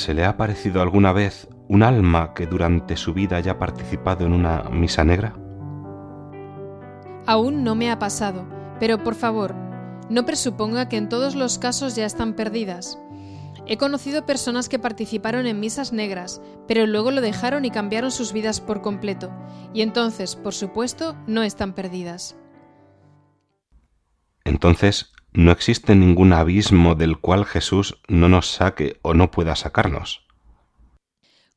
¿Se le ha parecido alguna vez un alma que durante su vida haya participado en una misa negra? Aún no me ha pasado, pero por favor, no presuponga que en todos los casos ya están perdidas. He conocido personas que participaron en misas negras, pero luego lo dejaron y cambiaron sus vidas por completo, y entonces, por supuesto, no están perdidas. Entonces, no existe ningún abismo del cual Jesús no nos saque o no pueda sacarnos.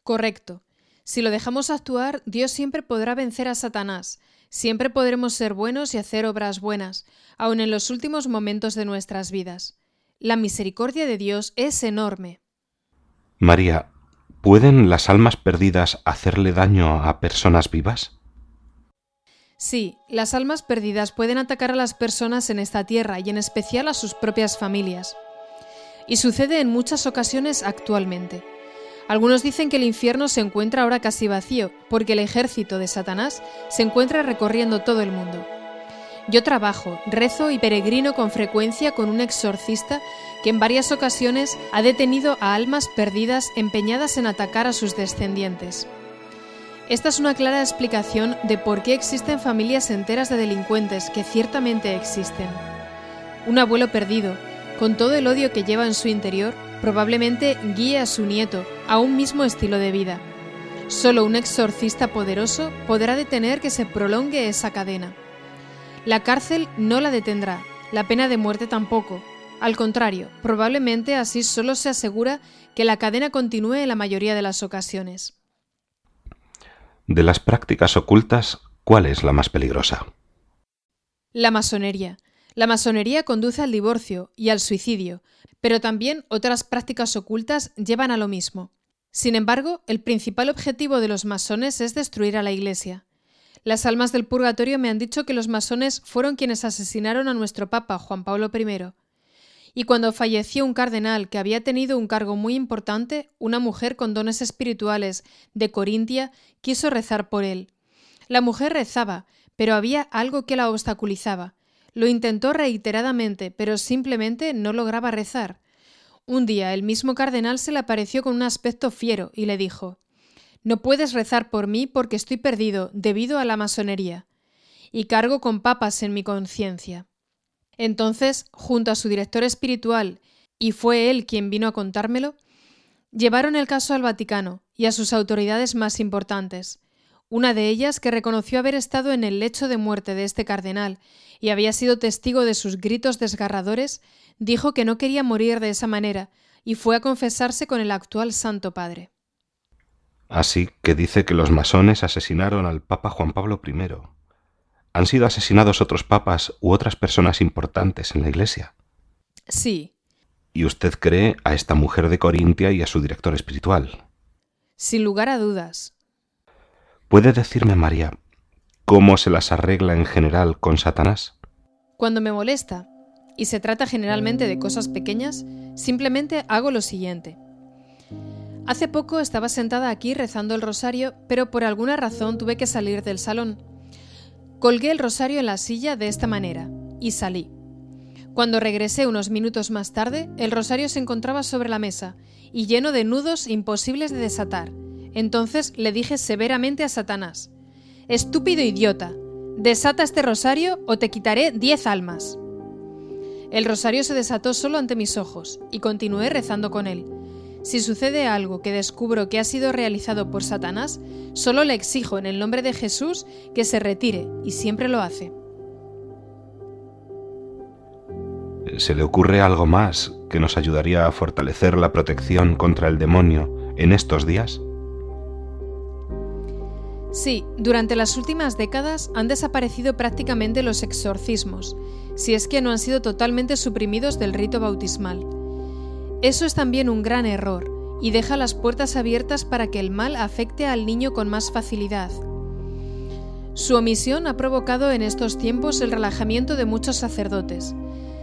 Correcto. Si lo dejamos actuar, Dios siempre podrá vencer a Satanás. Siempre podremos ser buenos y hacer obras buenas, aun en los últimos momentos de nuestras vidas. La misericordia de Dios es enorme. María, ¿pueden las almas perdidas hacerle daño a personas vivas? Sí, las almas perdidas pueden atacar a las personas en esta tierra y en especial a sus propias familias. Y sucede en muchas ocasiones actualmente. Algunos dicen que el infierno se encuentra ahora casi vacío, porque el ejército de Satanás se encuentra recorriendo todo el mundo. Yo trabajo, rezo y peregrino con frecuencia con un exorcista que en varias ocasiones ha detenido a almas perdidas empeñadas en atacar a sus descendientes. Esta es una clara explicación de por qué existen familias enteras de delincuentes que ciertamente existen. Un abuelo perdido, con todo el odio que lleva en su interior, probablemente guíe a su nieto a un mismo estilo de vida. Solo un exorcista poderoso podrá detener que se prolongue esa cadena. La cárcel no la detendrá, la pena de muerte tampoco. Al contrario, probablemente así solo se asegura que la cadena continúe en la mayoría de las ocasiones. De las prácticas ocultas, ¿cuál es la más peligrosa? La masonería. La masonería conduce al divorcio y al suicidio, pero también otras prácticas ocultas llevan a lo mismo. Sin embargo, el principal objetivo de los masones es destruir a la Iglesia. Las almas del purgatorio me han dicho que los masones fueron quienes asesinaron a nuestro Papa Juan Pablo I y cuando falleció un cardenal que había tenido un cargo muy importante, una mujer con dones espirituales de Corintia quiso rezar por él. La mujer rezaba, pero había algo que la obstaculizaba. Lo intentó reiteradamente, pero simplemente no lograba rezar. Un día el mismo cardenal se le apareció con un aspecto fiero y le dijo No puedes rezar por mí porque estoy perdido debido a la masonería, y cargo con papas en mi conciencia. Entonces, junto a su director espiritual, y fue él quien vino a contármelo, llevaron el caso al Vaticano y a sus autoridades más importantes. Una de ellas, que reconoció haber estado en el lecho de muerte de este cardenal y había sido testigo de sus gritos desgarradores, dijo que no quería morir de esa manera y fue a confesarse con el actual Santo Padre. Así que dice que los masones asesinaron al Papa Juan Pablo I. ¿Han sido asesinados otros papas u otras personas importantes en la Iglesia? Sí. ¿Y usted cree a esta mujer de Corintia y a su director espiritual? Sin lugar a dudas. ¿Puede decirme, María, cómo se las arregla en general con Satanás? Cuando me molesta, y se trata generalmente de cosas pequeñas, simplemente hago lo siguiente. Hace poco estaba sentada aquí rezando el rosario, pero por alguna razón tuve que salir del salón. Colgué el rosario en la silla de esta manera y salí. Cuando regresé unos minutos más tarde, el rosario se encontraba sobre la mesa y lleno de nudos imposibles de desatar. Entonces le dije severamente a Satanás, Estúpido idiota, desata este rosario o te quitaré diez almas. El rosario se desató solo ante mis ojos y continué rezando con él, si sucede algo que descubro que ha sido realizado por Satanás, solo le exijo en el nombre de Jesús que se retire, y siempre lo hace. ¿Se le ocurre algo más que nos ayudaría a fortalecer la protección contra el demonio en estos días? Sí, durante las últimas décadas han desaparecido prácticamente los exorcismos, si es que no han sido totalmente suprimidos del rito bautismal. Eso es también un gran error y deja las puertas abiertas para que el mal afecte al niño con más facilidad. Su omisión ha provocado en estos tiempos el relajamiento de muchos sacerdotes.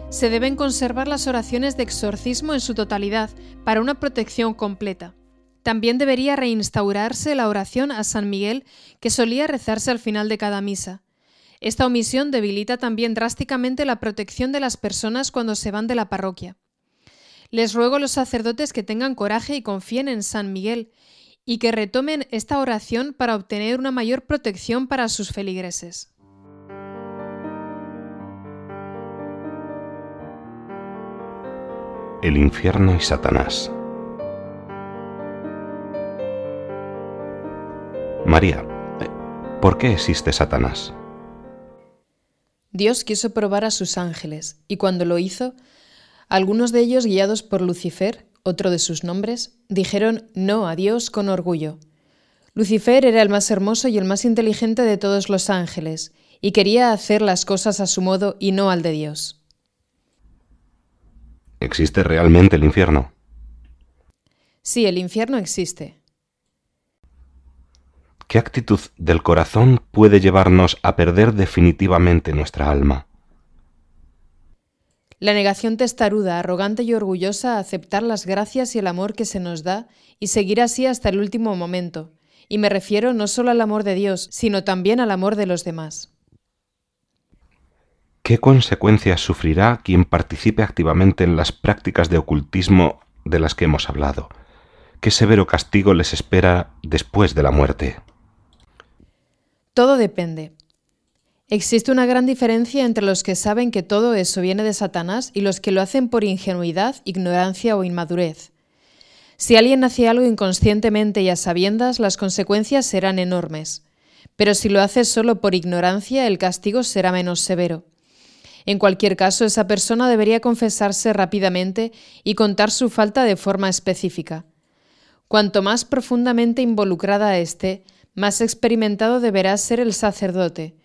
Se deben conservar las oraciones de exorcismo en su totalidad para una protección completa. También debería reinstaurarse la oración a San Miguel que solía rezarse al final de cada misa. Esta omisión debilita también drásticamente la protección de las personas cuando se van de la parroquia. Les ruego a los sacerdotes que tengan coraje y confíen en San Miguel y que retomen esta oración para obtener una mayor protección para sus feligreses. El infierno y Satanás. María, ¿por qué existe Satanás? Dios quiso probar a sus ángeles, y cuando lo hizo, algunos de ellos, guiados por Lucifer, otro de sus nombres, dijeron no a Dios con orgullo. Lucifer era el más hermoso y el más inteligente de todos los ángeles, y quería hacer las cosas a su modo y no al de Dios. ¿Existe realmente el infierno? Sí, el infierno existe. ¿Qué actitud del corazón puede llevarnos a perder definitivamente nuestra alma? La negación testaruda, arrogante y orgullosa a aceptar las gracias y el amor que se nos da y seguir así hasta el último momento. Y me refiero no solo al amor de Dios, sino también al amor de los demás. ¿Qué consecuencias sufrirá quien participe activamente en las prácticas de ocultismo de las que hemos hablado? ¿Qué severo castigo les espera después de la muerte? Todo depende. Existe una gran diferencia entre los que saben que todo eso viene de Satanás y los que lo hacen por ingenuidad, ignorancia o inmadurez. Si alguien hace algo inconscientemente y a sabiendas, las consecuencias serán enormes. Pero si lo hace solo por ignorancia, el castigo será menos severo. En cualquier caso, esa persona debería confesarse rápidamente y contar su falta de forma específica. Cuanto más profundamente involucrada esté, más experimentado deberá ser el sacerdote,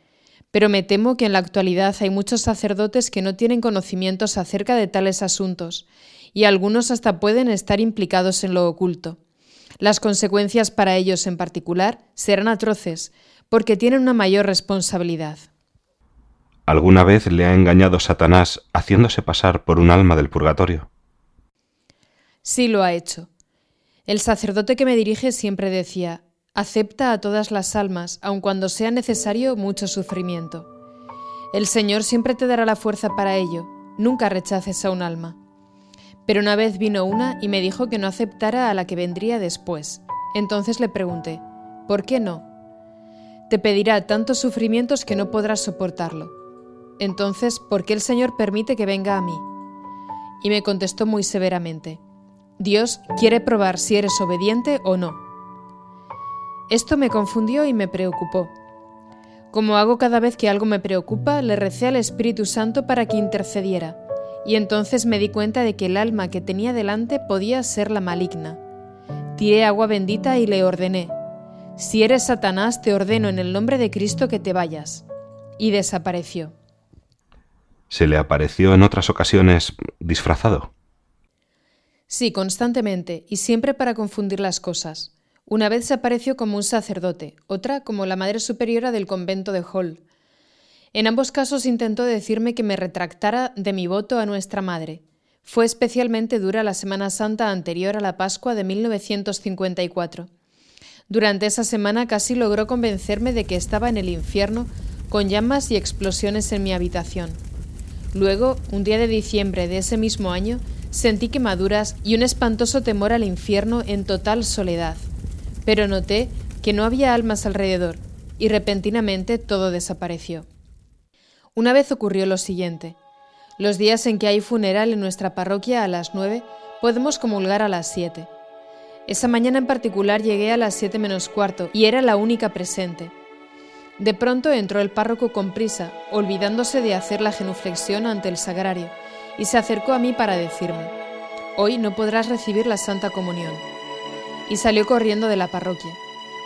pero me temo que en la actualidad hay muchos sacerdotes que no tienen conocimientos acerca de tales asuntos, y algunos hasta pueden estar implicados en lo oculto. Las consecuencias para ellos en particular serán atroces, porque tienen una mayor responsabilidad. ¿Alguna vez le ha engañado Satanás haciéndose pasar por un alma del purgatorio? Sí lo ha hecho. El sacerdote que me dirige siempre decía, Acepta a todas las almas, aun cuando sea necesario mucho sufrimiento. El Señor siempre te dará la fuerza para ello, nunca rechaces a un alma. Pero una vez vino una y me dijo que no aceptara a la que vendría después. Entonces le pregunté, ¿por qué no? Te pedirá tantos sufrimientos que no podrás soportarlo. Entonces, ¿por qué el Señor permite que venga a mí? Y me contestó muy severamente, Dios quiere probar si eres obediente o no. Esto me confundió y me preocupó. Como hago cada vez que algo me preocupa, le recé al Espíritu Santo para que intercediera, y entonces me di cuenta de que el alma que tenía delante podía ser la maligna. Tiré agua bendita y le ordené, Si eres Satanás, te ordeno en el nombre de Cristo que te vayas. Y desapareció. ¿Se le apareció en otras ocasiones disfrazado? Sí, constantemente, y siempre para confundir las cosas. Una vez se apareció como un sacerdote, otra como la Madre Superiora del convento de Hall. En ambos casos intentó decirme que me retractara de mi voto a nuestra Madre. Fue especialmente dura la Semana Santa anterior a la Pascua de 1954. Durante esa semana casi logró convencerme de que estaba en el infierno con llamas y explosiones en mi habitación. Luego, un día de diciembre de ese mismo año, sentí quemaduras y un espantoso temor al infierno en total soledad pero noté que no había almas alrededor y repentinamente todo desapareció. Una vez ocurrió lo siguiente. Los días en que hay funeral en nuestra parroquia a las nueve, podemos comulgar a las siete. Esa mañana en particular llegué a las siete menos cuarto y era la única presente. De pronto entró el párroco con prisa, olvidándose de hacer la genuflexión ante el sagrario, y se acercó a mí para decirme, Hoy no podrás recibir la Santa Comunión y salió corriendo de la parroquia.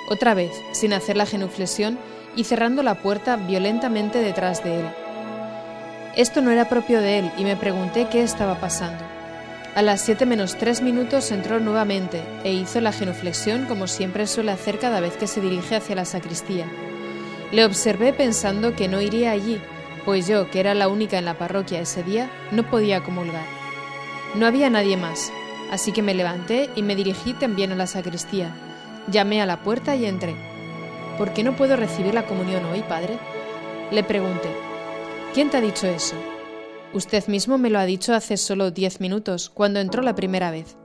otra vez, sin hacer la genuflexión y cerrando la puerta violentamente detrás de él. Esto no era propio de él y me pregunté qué estaba pasando. A las 7 menos 3 minutos entró nuevamente e hizo la genuflexión como siempre suele hacer cada vez que se dirige hacia la sacristía. Le observé pensando que no iría allí, pues yo, que era la única en la parroquia ese día, no podía comulgar. No había nadie más, así que me levanté y me dirigí también a la sacristía. Llamé a la puerta y entré. ¿Por qué no puedo recibir la comunión hoy, padre? Le pregunté. ¿Quién te ha dicho eso? Usted mismo me lo ha dicho hace solo diez minutos, cuando entró la primera vez.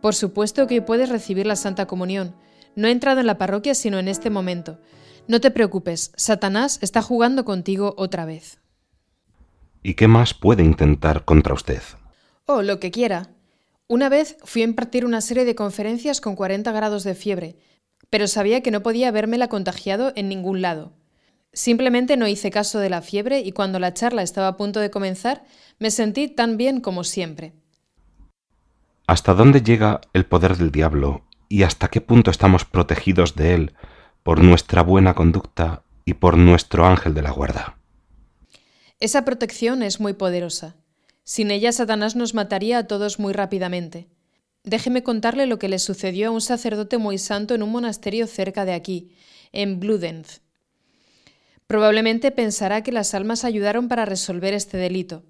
Por supuesto que hoy puedes recibir la Santa Comunión. No he entrado en la parroquia sino en este momento. No te preocupes, Satanás está jugando contigo otra vez. ¿Y qué más puede intentar contra usted? Oh, lo que quiera. Una vez fui a impartir una serie de conferencias con 40 grados de fiebre, pero sabía que no podía habérmela contagiado en ningún lado. Simplemente no hice caso de la fiebre y cuando la charla estaba a punto de comenzar, me sentí tan bien como siempre. ¿Hasta dónde llega el poder del diablo y hasta qué punto estamos protegidos de él por nuestra buena conducta y por nuestro ángel de la guarda? Esa protección es muy poderosa. Sin ella Satanás nos mataría a todos muy rápidamente. Déjeme contarle lo que le sucedió a un sacerdote muy santo en un monasterio cerca de aquí, en Bludenz. Probablemente pensará que las almas ayudaron para resolver este delito.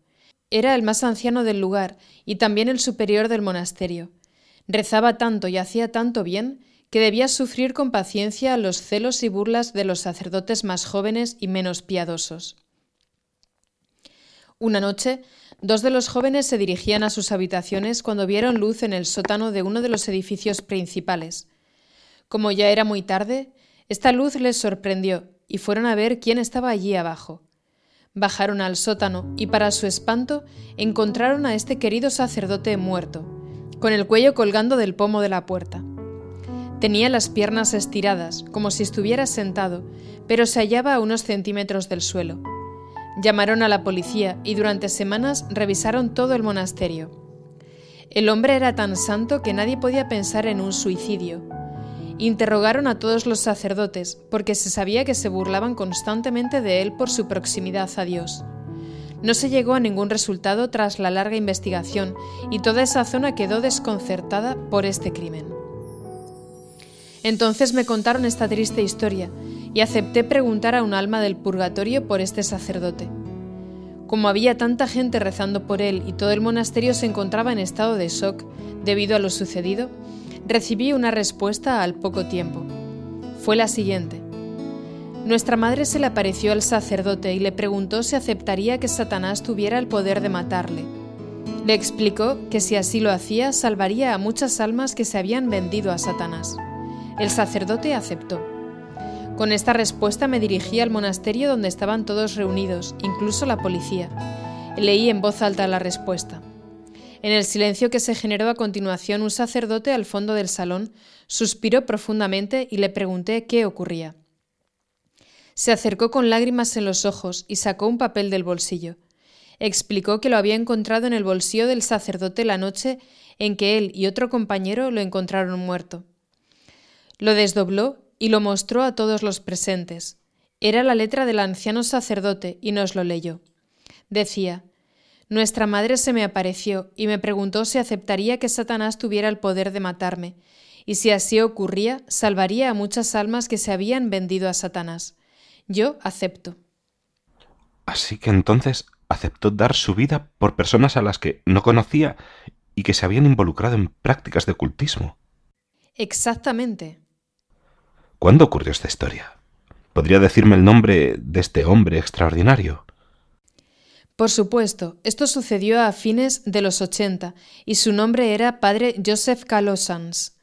Era el más anciano del lugar y también el superior del monasterio. Rezaba tanto y hacía tanto bien que debía sufrir con paciencia los celos y burlas de los sacerdotes más jóvenes y menos piadosos. Una noche, dos de los jóvenes se dirigían a sus habitaciones cuando vieron luz en el sótano de uno de los edificios principales. Como ya era muy tarde, esta luz les sorprendió y fueron a ver quién estaba allí abajo. Bajaron al sótano y para su espanto encontraron a este querido sacerdote muerto, con el cuello colgando del pomo de la puerta. Tenía las piernas estiradas, como si estuviera sentado, pero se hallaba a unos centímetros del suelo. Llamaron a la policía y durante semanas revisaron todo el monasterio. El hombre era tan santo que nadie podía pensar en un suicidio. Interrogaron a todos los sacerdotes, porque se sabía que se burlaban constantemente de él por su proximidad a Dios. No se llegó a ningún resultado tras la larga investigación y toda esa zona quedó desconcertada por este crimen. Entonces me contaron esta triste historia y acepté preguntar a un alma del purgatorio por este sacerdote. Como había tanta gente rezando por él y todo el monasterio se encontraba en estado de shock debido a lo sucedido, recibí una respuesta al poco tiempo. Fue la siguiente. Nuestra madre se le apareció al sacerdote y le preguntó si aceptaría que Satanás tuviera el poder de matarle. Le explicó que si así lo hacía salvaría a muchas almas que se habían vendido a Satanás. El sacerdote aceptó. Con esta respuesta me dirigí al monasterio donde estaban todos reunidos, incluso la policía. Leí en voz alta la respuesta. En el silencio que se generó a continuación, un sacerdote al fondo del salón suspiró profundamente y le pregunté qué ocurría. Se acercó con lágrimas en los ojos y sacó un papel del bolsillo. Explicó que lo había encontrado en el bolsillo del sacerdote la noche en que él y otro compañero lo encontraron muerto. Lo desdobló y lo mostró a todos los presentes. Era la letra del anciano sacerdote y nos lo leyó. Decía, Nuestra madre se me apareció y me preguntó si aceptaría que Satanás tuviera el poder de matarme, y si así ocurría, salvaría a muchas almas que se habían vendido a Satanás. Yo acepto. Así que entonces aceptó dar su vida por personas a las que no conocía y que se habían involucrado en prácticas de ocultismo. Exactamente. ¿Cuándo ocurrió esta historia? ¿Podría decirme el nombre de este hombre extraordinario? Por supuesto, esto sucedió a fines de los 80 y su nombre era Padre Joseph Calosans.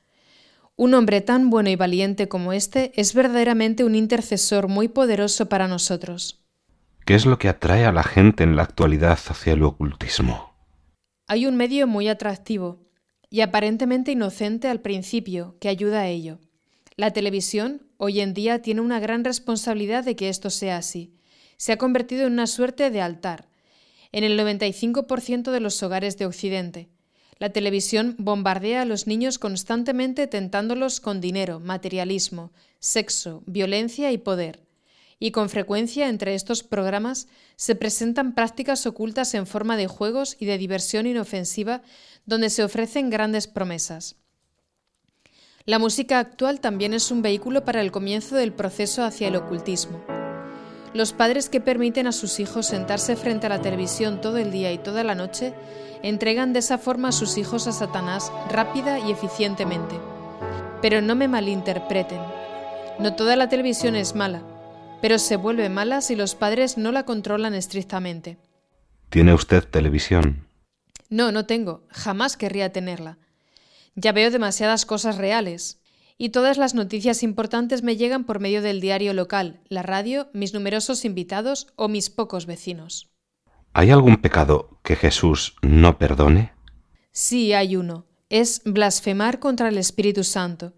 Un hombre tan bueno y valiente como este es verdaderamente un intercesor muy poderoso para nosotros. ¿Qué es lo que atrae a la gente en la actualidad hacia el ocultismo? Hay un medio muy atractivo y aparentemente inocente al principio que ayuda a ello. La televisión hoy en día tiene una gran responsabilidad de que esto sea así. Se ha convertido en una suerte de altar en el 95% de los hogares de Occidente. La televisión bombardea a los niños constantemente tentándolos con dinero, materialismo, sexo, violencia y poder. Y con frecuencia entre estos programas se presentan prácticas ocultas en forma de juegos y de diversión inofensiva donde se ofrecen grandes promesas. La música actual también es un vehículo para el comienzo del proceso hacia el ocultismo. Los padres que permiten a sus hijos sentarse frente a la televisión todo el día y toda la noche entregan de esa forma a sus hijos a Satanás rápida y eficientemente. Pero no me malinterpreten. No toda la televisión es mala, pero se vuelve mala si los padres no la controlan estrictamente. ¿Tiene usted televisión? No, no tengo. Jamás querría tenerla. Ya veo demasiadas cosas reales. Y todas las noticias importantes me llegan por medio del diario local, la radio, mis numerosos invitados o mis pocos vecinos. ¿Hay algún pecado que Jesús no perdone? Sí, hay uno. Es blasfemar contra el Espíritu Santo.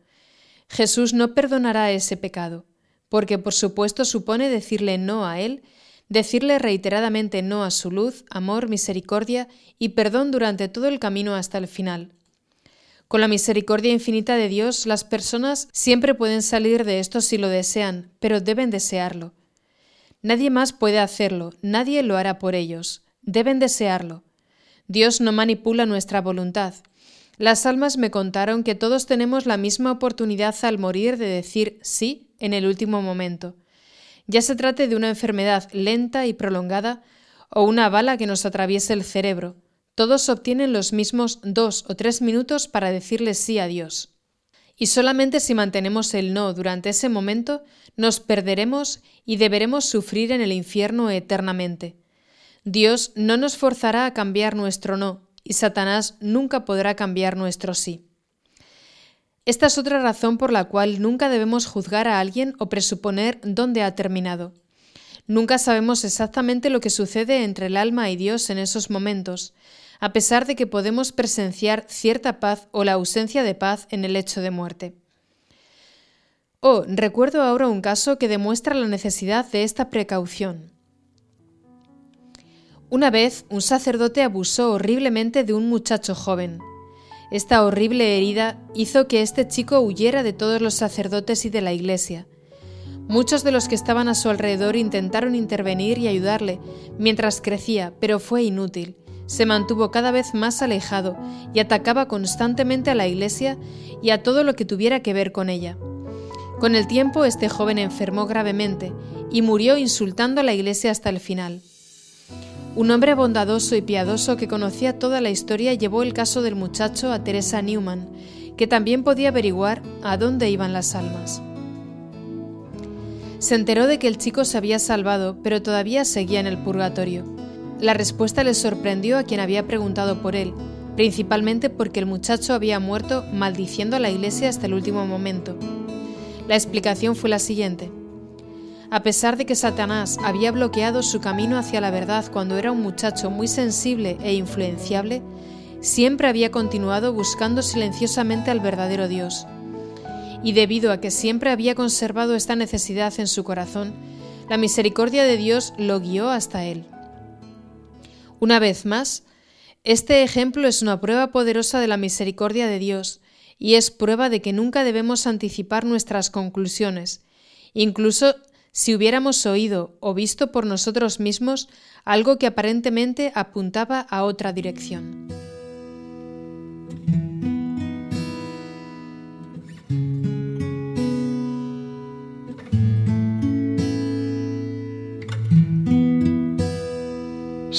Jesús no perdonará ese pecado, porque por supuesto supone decirle no a Él, decirle reiteradamente no a su luz, amor, misericordia y perdón durante todo el camino hasta el final. Con la misericordia infinita de Dios, las personas siempre pueden salir de esto si lo desean, pero deben desearlo. Nadie más puede hacerlo, nadie lo hará por ellos. Deben desearlo. Dios no manipula nuestra voluntad. Las almas me contaron que todos tenemos la misma oportunidad al morir de decir sí en el último momento. Ya se trate de una enfermedad lenta y prolongada o una bala que nos atraviese el cerebro. Todos obtienen los mismos dos o tres minutos para decirle sí a Dios. Y solamente si mantenemos el no durante ese momento, nos perderemos y deberemos sufrir en el infierno eternamente. Dios no nos forzará a cambiar nuestro no, y Satanás nunca podrá cambiar nuestro sí. Esta es otra razón por la cual nunca debemos juzgar a alguien o presuponer dónde ha terminado. Nunca sabemos exactamente lo que sucede entre el alma y Dios en esos momentos, a pesar de que podemos presenciar cierta paz o la ausencia de paz en el hecho de muerte. Oh, recuerdo ahora un caso que demuestra la necesidad de esta precaución. Una vez un sacerdote abusó horriblemente de un muchacho joven. Esta horrible herida hizo que este chico huyera de todos los sacerdotes y de la iglesia. Muchos de los que estaban a su alrededor intentaron intervenir y ayudarle mientras crecía, pero fue inútil se mantuvo cada vez más alejado y atacaba constantemente a la iglesia y a todo lo que tuviera que ver con ella. Con el tiempo este joven enfermó gravemente y murió insultando a la iglesia hasta el final. Un hombre bondadoso y piadoso que conocía toda la historia llevó el caso del muchacho a Teresa Newman, que también podía averiguar a dónde iban las almas. Se enteró de que el chico se había salvado, pero todavía seguía en el purgatorio. La respuesta le sorprendió a quien había preguntado por él, principalmente porque el muchacho había muerto maldiciendo a la iglesia hasta el último momento. La explicación fue la siguiente. A pesar de que Satanás había bloqueado su camino hacia la verdad cuando era un muchacho muy sensible e influenciable, siempre había continuado buscando silenciosamente al verdadero Dios. Y debido a que siempre había conservado esta necesidad en su corazón, la misericordia de Dios lo guió hasta él. Una vez más, este ejemplo es una prueba poderosa de la misericordia de Dios y es prueba de que nunca debemos anticipar nuestras conclusiones, incluso si hubiéramos oído o visto por nosotros mismos algo que aparentemente apuntaba a otra dirección.